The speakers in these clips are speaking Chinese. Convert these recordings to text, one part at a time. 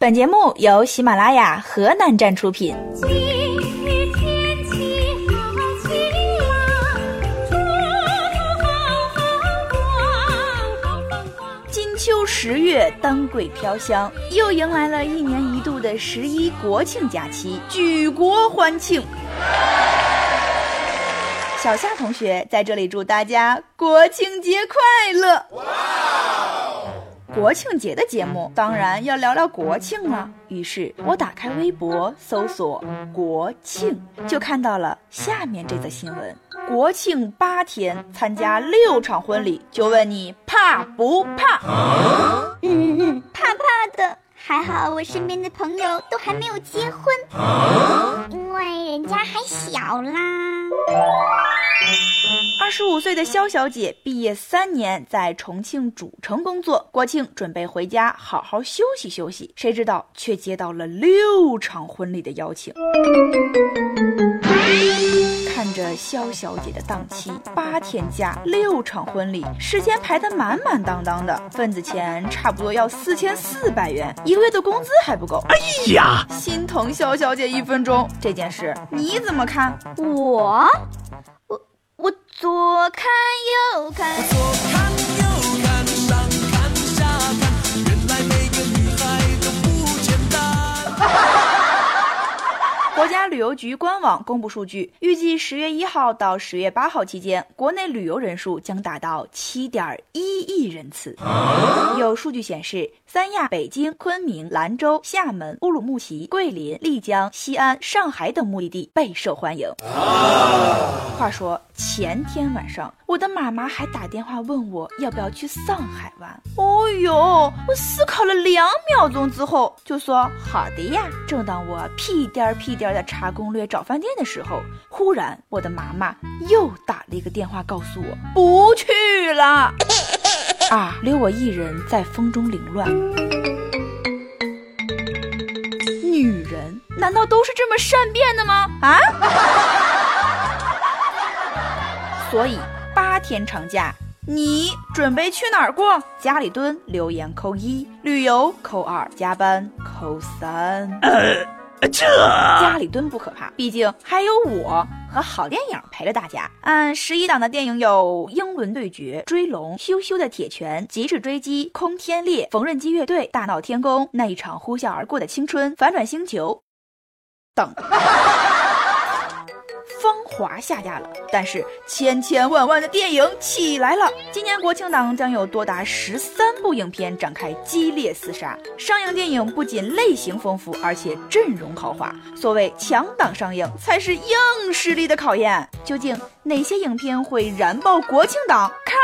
本节目由喜马拉雅河南站出品。今日天气好晴朗，祝福好，风光。金秋十月，灯桂飘香，又迎来了一年一度的十一国庆假期，举国欢庆。小夏同学在这里祝大家国庆节快乐！国庆节的节目当然要聊聊国庆了。于是我打开微博搜索“国庆”，就看到了下面这则新闻：国庆八天参加六场婚礼，就问你怕不怕？嗯嗯，怕怕的。还好我身边的朋友都还没有结婚，因为人家还小啦。二十五岁的肖小姐毕业三年，在重庆主城工作，国庆准备回家好好休息休息，谁知道却接到了六场婚礼的邀请。看着肖小姐的档期，八天假，六场婚礼，时间排得满满当当的，份子钱差不多要四千四百元，一个月的工资还不够。哎呀，心疼肖小姐一分钟，这件事你怎么看？我左看右看，左看右看，上看下看，原来每个女孩都不简单。国家旅游局官网公布数据，预计十月一号到十月八号期间，国内旅游人数将达到七点一亿人次。有数据显示，三亚、北京、昆明、兰州、厦门、乌鲁木齐、桂林、丽江、西安、上海等目的地备受欢迎。话说前天晚上，我的妈妈还打电话问我要不要去上海玩。哦哟，我思考了两秒钟之后就说好的呀。正当我屁颠儿屁颠儿的查攻略找饭店的时候，忽然我的妈妈又打了一个电话告诉我不去了。啊，留我一人在风中凌乱。女人难道都是这么善变的吗？啊？所以八天长假，你准备去哪儿过？家里蹲留言扣一，旅游扣二，加班扣三。这家里蹲不可怕，毕竟还有我和好电影陪着大家。按十一档的电影有《英伦对决》《追龙》《羞羞的铁拳》《极致追击》《空天猎》《缝纫机乐队》《大闹天宫》那一场呼啸而过的青春、反转星球等。芳华下架了，但是千千万万的电影起来了。今年国庆档将有多达十三部影片展开激烈厮杀，上映电影不仅类型丰富，而且阵容豪华。所谓强档上映，才是硬实力的考验。究竟哪些影片会燃爆国庆档？看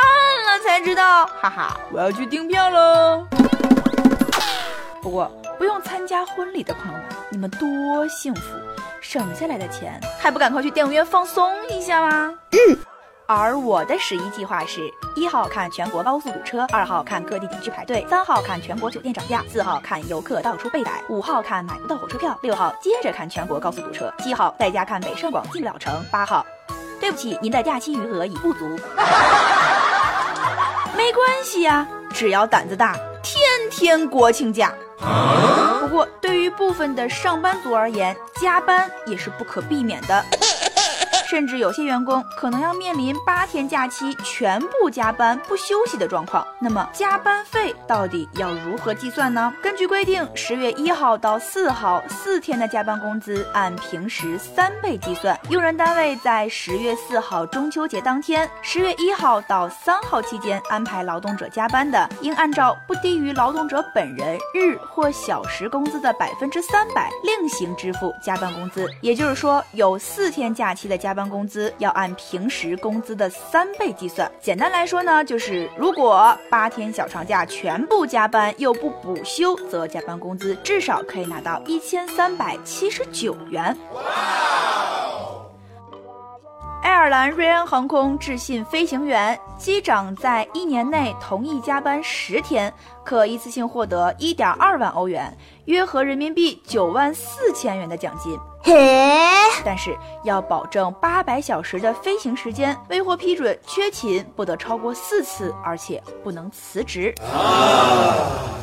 了才知道，哈哈！我要去订票喽。不过，不用参加婚礼的朋友们，你们多幸福！省下来的钱还不赶快去电影院放松一下吗？嗯。而我的十一计划是：一号看全国高速堵车，二号看各地景区排队，三号看全国酒店涨价，四号看游客到处被逮，五号看买不到火车票，六号接着看全国高速堵车，七号在家看北上广进不了城，八号，对不起，您的假期余额已不足。没关系呀，只要胆子大，天天国庆假。不过，对于部分的上班族而言，加班也是不可避免的。甚至有些员工可能要面临八天假期全部加班不休息的状况。那么加班费到底要如何计算呢？根据规定，十月一号到四号四天的加班工资按平时三倍计算。用人单位在十月四号中秋节当天，十月一号到三号期间安排劳动者加班的，应按照不低于劳动者本人日或小时工资的百分之三百另行支付加班工资。也就是说，有四天假期的加班工资要按平时工资的三倍计算。简单来说呢，就是如果八天小长假全部加班又不补休，则加班工资至少可以拿到一千三百七十九元。爱尔兰瑞安航空致信飞行员，机长在一年内同意加班十天，可一次性获得一点二万欧元，约合人民币九万四千元的奖金。嘿，但是要保证八百小时的飞行时间，未获批准缺勤不得超过四次，而且不能辞职。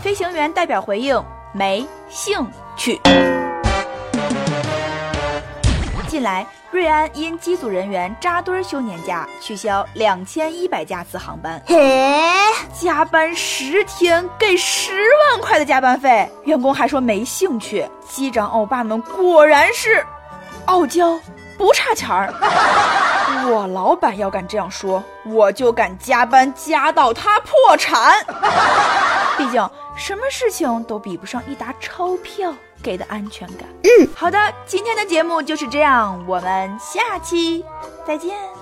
飞行员代表回应。没兴趣。近来，瑞安因机组人员扎堆休年假，取消两千一百架次航班，嘿，加班十天给十万块的加班费，员工还说没兴趣。机长欧巴们果然是傲娇，不差钱儿。我老板要敢这样说，我就敢加班加到他破产。毕竟什么事情都比不上一沓钞票给的安全感。嗯，好的，今天的节目就是这样，我们下期再见。